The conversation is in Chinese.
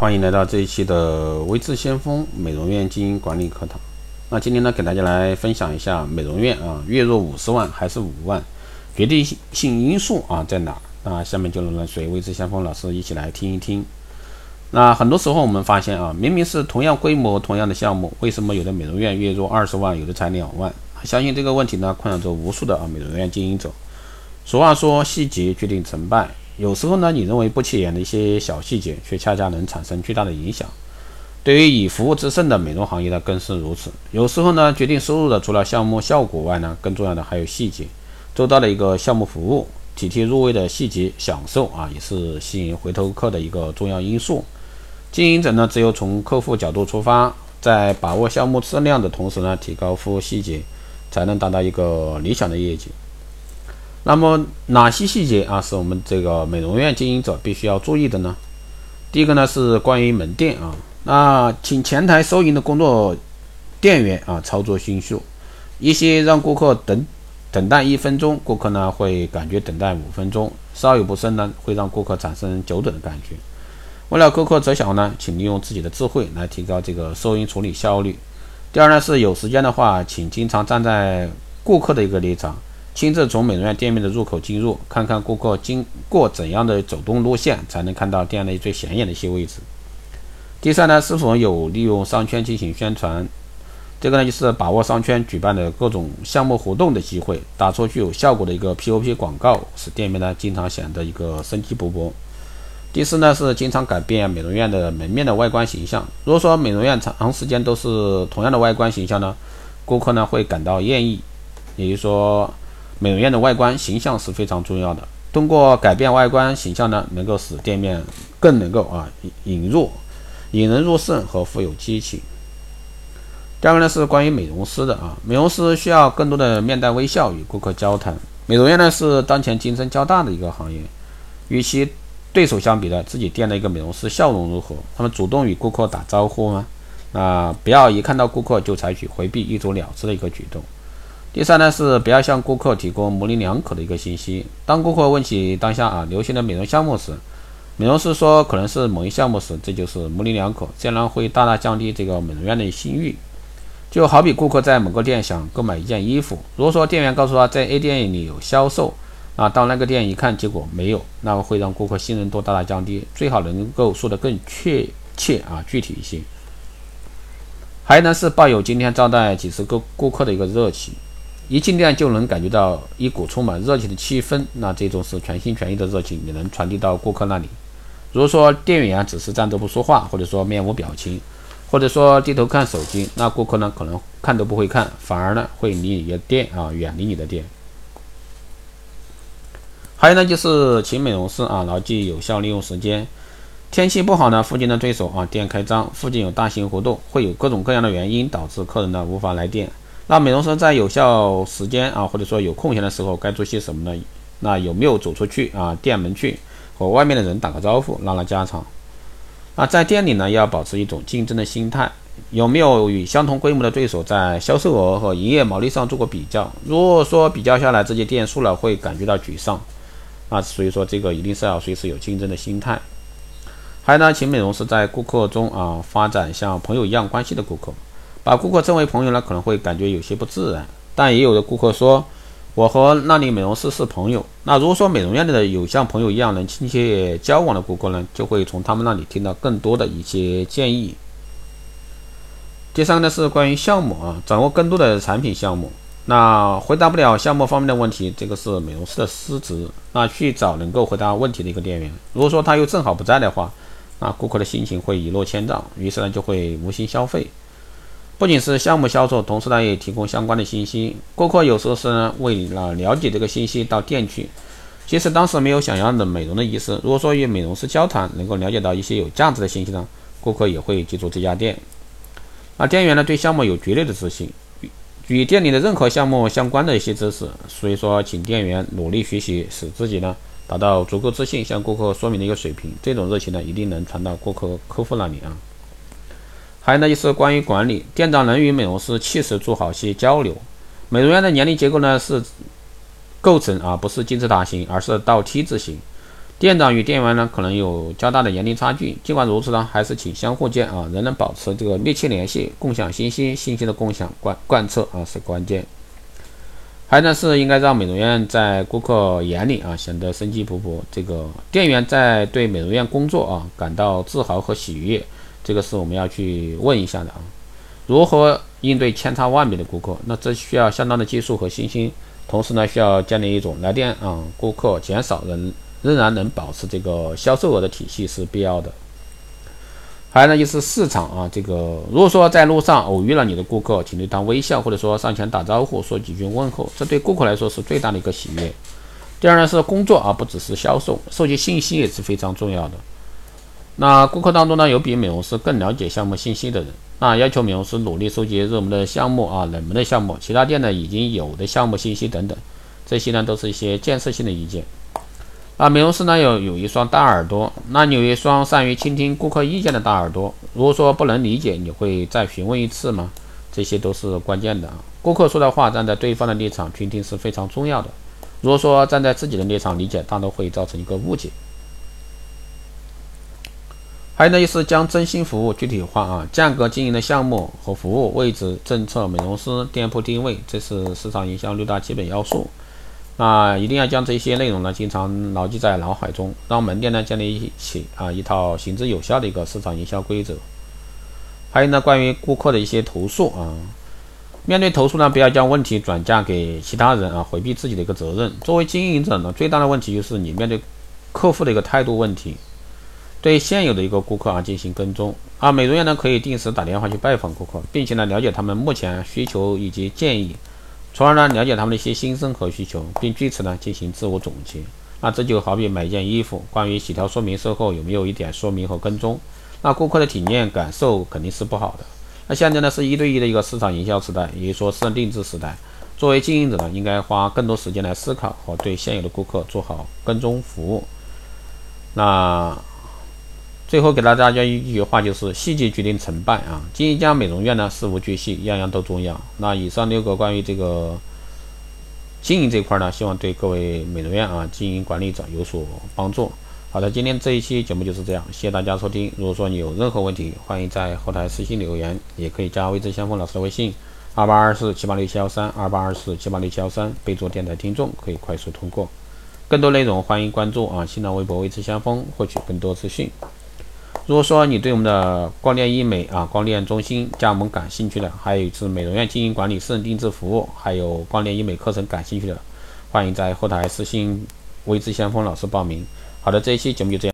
欢迎来到这一期的微智先锋美容院经营管理课堂。那今天呢，给大家来分享一下美容院啊，月入五十万还是五万，决定性因素啊在哪？那下面就让随微智先锋老师一起来听一听。那很多时候我们发现啊，明明是同样规模、同样的项目，为什么有的美容院月入二十万，有的才两万？相信这个问题呢，困扰着无数的啊美容院经营者。俗话说，细节决定成败。有时候呢，你认为不起眼的一些小细节，却恰恰能产生巨大的影响。对于以服务制胜的美容行业呢，更是如此。有时候呢，决定收入的除了项目效果外呢，更重要的还有细节。周到的一个项目服务，体贴入微的细节享受啊，也是吸引回头客的一个重要因素。经营者呢，只有从客户角度出发，在把握项目质量的同时呢，提高服务细节，才能达到一个理想的业绩。那么哪些细节啊，是我们这个美容院经营者必须要注意的呢？第一个呢是关于门店啊，那请前台收银的工作店员啊操作迅速，一些让顾客等等待一分钟，顾客呢会感觉等待五分钟，稍有不慎呢会让顾客产生久等的感觉。为了顾客着想呢，请利用自己的智慧来提高这个收银处理效率。第二呢是有时间的话，请经常站在顾客的一个立场。亲自从美容院店面的入口进入，看看顾客经过怎样的走动路线，才能看到店内最显眼的一些位置。第三呢，是否有利用商圈进行宣传？这个呢，就是把握商圈举办的各种项目活动的机会，打出具有效果的一个 POP 广告，使店面呢经常显得一个生机勃勃。第四呢，是经常改变美容院的门面的外观形象。如果说美容院长时间都是同样的外观形象呢，顾客呢会感到厌意，也就是说。美容院的外观形象是非常重要的。通过改变外观形象呢，能够使店面更能够啊引入引人入胜和富有激情。第二个呢是关于美容师的啊，美容师需要更多的面带微笑与顾客交谈。美容院呢是当前竞争较大的一个行业，与其对手相比呢，自己店的一个美容师笑容如何？他们主动与顾客打招呼吗？啊，不要一看到顾客就采取回避、一走了之的一个举动。第三呢是不要向顾客提供模棱两可的一个信息。当顾客问起当下啊流行的美容项目时，美容师说可能是某一项目时，这就是模棱两可，这样会大大降低这个美容院的信誉。就好比顾客在某个店想购买一件衣服，如果说店员告诉他在 A 店里有销售，啊到那个店一看结果没有，那么会让顾客信任度大大降低。最好能够说得更确切啊具体一些。还有呢是抱有今天招待几十个顾客的一个热情。一进店就能感觉到一股充满热情的气氛，那这种是全心全意的热情，也能传递到顾客那里。如果说店员只是站着不说话，或者说面无表情，或者说低头看手机，那顾客呢可能看都不会看，反而呢会离你的店啊远离你的店。还有呢就是请美容师啊牢记有效利用时间。天气不好呢，附近的对手啊店开张，附近有大型活动，会有各种各样的原因导致客人呢无法来店。那美容师在有效时间啊，或者说有空闲的时候，该做些什么呢？那有没有走出去啊，店门去和外面的人打个招呼，拉拉家常？那在店里呢，要保持一种竞争的心态。有没有与相同规模的对手在销售额和营业毛利上做过比较？如果说比较下来，这些店输了，会感觉到沮丧。啊，所以说这个一定是要随时有竞争的心态。还有呢，请美容师在顾客中啊，发展像朋友一样关系的顾客。把顾客称为朋友呢，可能会感觉有些不自然。但也有的顾客说，我和那里美容师是朋友。那如果说美容院里的有像朋友一样能亲切交往的顾客呢，就会从他们那里听到更多的一些建议。第三个呢是关于项目啊，掌握更多的产品项目。那回答不了项目方面的问题，这个是美容师的失职。那去找能够回答问题的一个店员。如果说他又正好不在的话，那顾客的心情会一落千丈，于是呢就会无心消费。不仅是项目销售，同时呢也提供相关的信息。顾客有时候是为了了解这个信息到店去，即使当时没有想要的美容的意思。如果说与美容师交谈，能够了解到一些有价值的信息呢，顾客也会记住这家店。那店员呢对项目有绝对的自信，与店里的任何项目相关的一些知识，所以说请店员努力学习，使自己呢达到足够自信向顾客说明的一个水平。这种热情呢一定能传到顾客客户那里啊。还有呢，就是关于管理，店长能与美容师切实做好些交流。美容院的年龄结构呢是构成啊，不是金字塔形，而是倒梯字形。店长与店员呢可能有较大的年龄差距，尽管如此呢，还是请相互间啊仍能保持这个密切联系，共享信息，信息的共享贯贯彻啊是关键。还有呢是应该让美容院在顾客眼里啊显得生机勃勃，这个店员在对美容院工作啊感到自豪和喜悦，这个是我们要去问一下的啊。如何应对千差万别的顾客？那这需要相当的技术和信心，同时呢需要建立一种来电啊顾客减少仍仍然能保持这个销售额的体系是必要的。还有呢，就是市场啊，这个如果说在路上偶遇了你的顾客，请对他微笑，或者说上前打招呼，说几句问候，这对顾客来说是最大的一个喜悦。第二呢是工作啊，不只是销售，收集信息也是非常重要的。那顾客当中呢，有比美容师更了解项目信息的人，那要求美容师努力收集热门的项目啊、冷门的项目、其他店呢已经有的项目信息等等，这些呢都是一些建设性的意见。啊，美容师呢有有一双大耳朵，那你有一双善于倾听顾客意见的大耳朵。如果说不能理解，你会再询问一次吗？这些都是关键的啊。顾客说的话，站在对方的立场倾听是非常重要的。如果说站在自己的立场理解，大都会造成一个误解。还有呢，就是将真心服务具体化啊，价格、经营的项目和服务、位置、政策、美容师、店铺定位，这是市场营销六大基本要素。那一定要将这些内容呢，经常牢记在脑海中，让门店呢建立一起啊一套行之有效的一个市场营销规则。还有呢，关于顾客的一些投诉啊，面对投诉呢，不要将问题转嫁给其他人啊，回避自己的一个责任。作为经营者呢，最大的问题就是你面对客户的一个态度问题，对现有的一个顾客啊进行跟踪啊。美容院呢可以定时打电话去拜访顾客，并且呢了解他们目前需求以及建议。从而呢，了解他们的一些心声和需求，并据此呢进行自我总结。那这就好比买一件衣服，关于洗条说明售后有没有一点说明和跟踪？那顾客的体验感受肯定是不好的。那现在呢是一对一的一个市场营销时代，也就说私人定制时代。作为经营者呢，应该花更多时间来思考和对现有的顾客做好跟踪服务。那。最后给大家一句话，就是细节决定成败啊！经营一家美容院呢，事无巨细，样样都重要。那以上六个关于这个经营这块呢，希望对各位美容院啊经营管理者有所帮助。好的，今天这一期节目就是这样，谢谢大家收听。如果说你有任何问题，欢迎在后台私信留言，也可以加未知相锋老师的微信：二八二四七八六七幺三，二八二四七八六七幺三，备注电台听众，可以快速通过。更多内容欢迎关注啊新浪微博未知相锋，获取更多资讯。如果说你对我们的光电医美啊光电中心加盟感兴趣的，还有是美容院经营管理、私人定制服务，还有光电医美课程感兴趣的，欢迎在后台私信微知先锋老师报名。好的，这一期节目就这样。